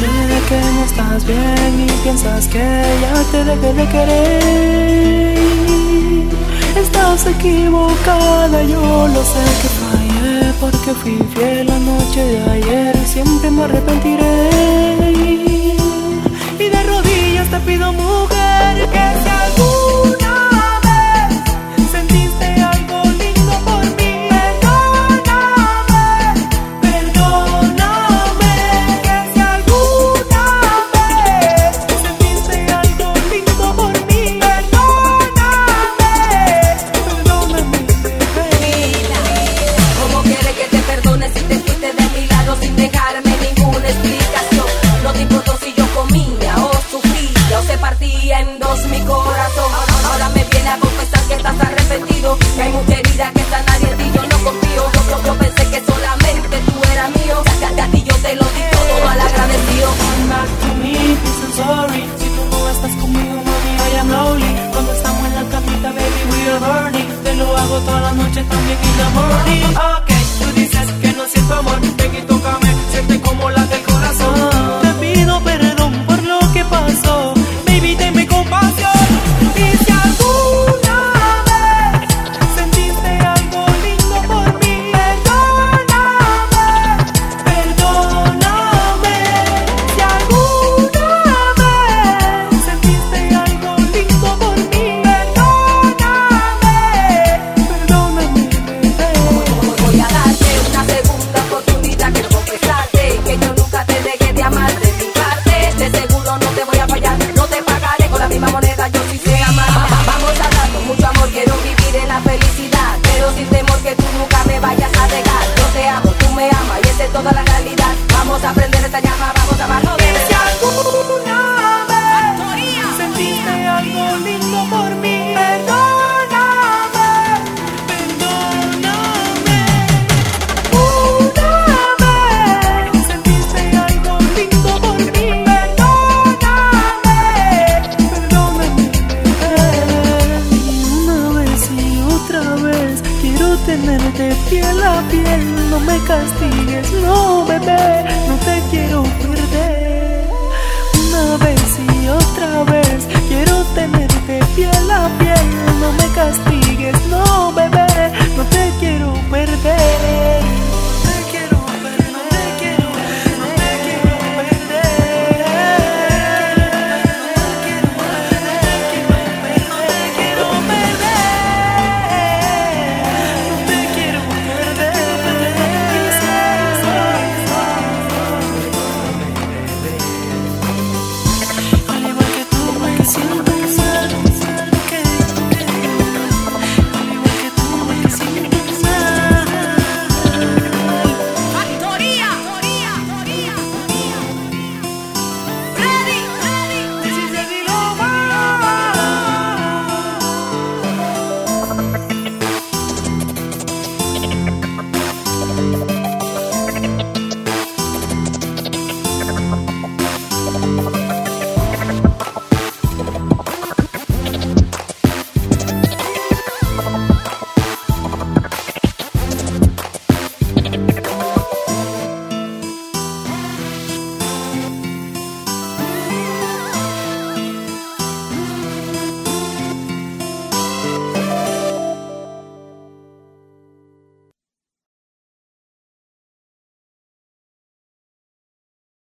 no estás bien y piensas que ya te dejé de querer. Estás equivocada, yo lo sé que fallé porque fui fiel la noche de ayer siempre me arrepentiré. Que hay mucha herida que está nadie en ti, yo no confío. Yo, yo, yo pensé que solamente tú eras mío, a- que a ti yo te lo di todo mal agradecido. Come back to me, I'm sorry. Si tú no estás conmigo, mami, I am lonely. Cuando estamos en la camita, baby, we are burning Te lo hago toda la noche, también in the morning. Ok, tú dices que no siento amor. Ven y tócame, misma moneda. Yo no me castigues, no